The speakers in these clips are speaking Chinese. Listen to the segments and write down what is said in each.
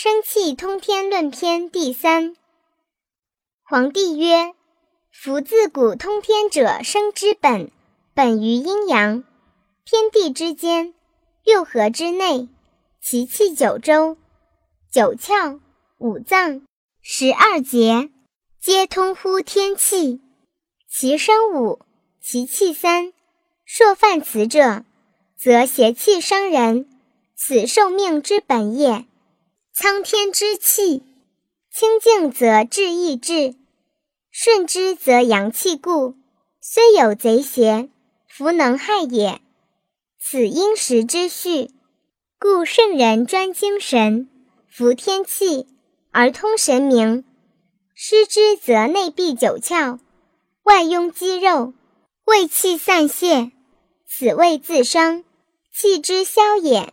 生气通天论篇第三。皇帝曰：“夫自古通天者，生之本，本于阴阳。天地之间，六合之内，其气九州，九窍、五脏、十二节，皆通乎天气。其生五，其气三。朔犯此者，则邪气伤人，此受命之本也。”苍天之气，清静则治意志，顺之则阳气固。虽有贼邪，弗能害也。此因时之序，故圣人专精神，服天气而通神明。失之则内闭九窍，外壅肌肉，胃气散泄，此谓自伤，气之消也。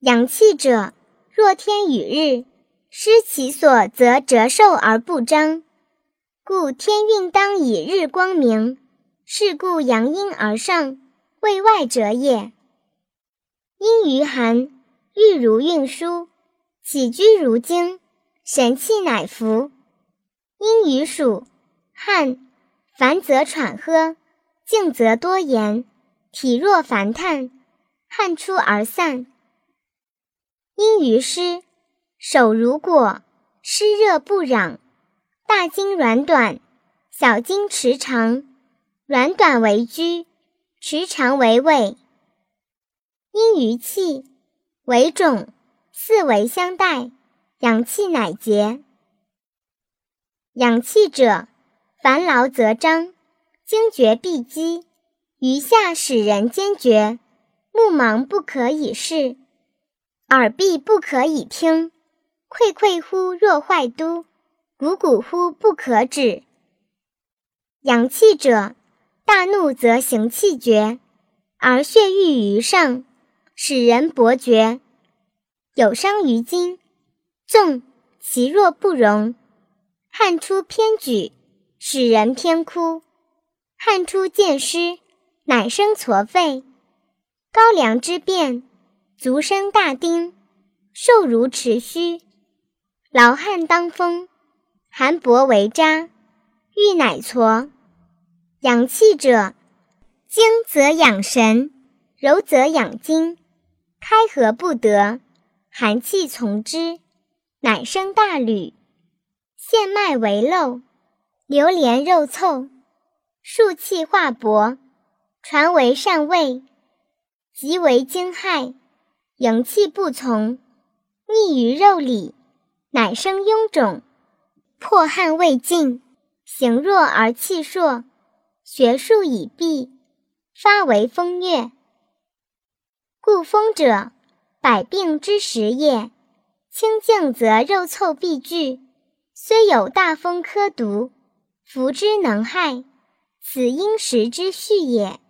阳气者。若天与日失其所，则折寿而不彰，故天运当以日光明。是故阳阴而上，为外者也。阴于寒，欲如运输，起居如经，神气乃服。阴于暑，汗，烦则喘喝，静则多言，体弱烦叹，汗出而散。于湿，手如裹，湿热不攘。大筋软短，小筋持长，软短为居，持长为尾。阴于气，为肿，四维相待，阳气乃结。养气者，烦劳则张，惊厥闭积，余下使人坚决，目盲不可以视。耳闭不可以听，溃溃乎若坏都，鼓鼓乎不可止。阳气者，大怒则行气绝，而血郁于上，使人勃厥，有伤于筋。纵其若不容，汗出偏举，使人偏枯。汗出见湿，乃生痤肺。高粱之变。足生大丁，瘦如持须，劳汗当风，寒薄为渣，欲乃挫。养气者，精则养神，柔则养筋。开合不得，寒气从之，乃生大吕。陷脉为漏，流连肉凑，数气化薄，传为善胃，即为惊骇。阳气不从，逆于肉里，乃生臃肿，破汗未尽，形弱而气硕，学术已毕，发为风月。故风者，百病之始也。清静则肉凑必聚，虽有大风科毒，服之能害，此因时之序也。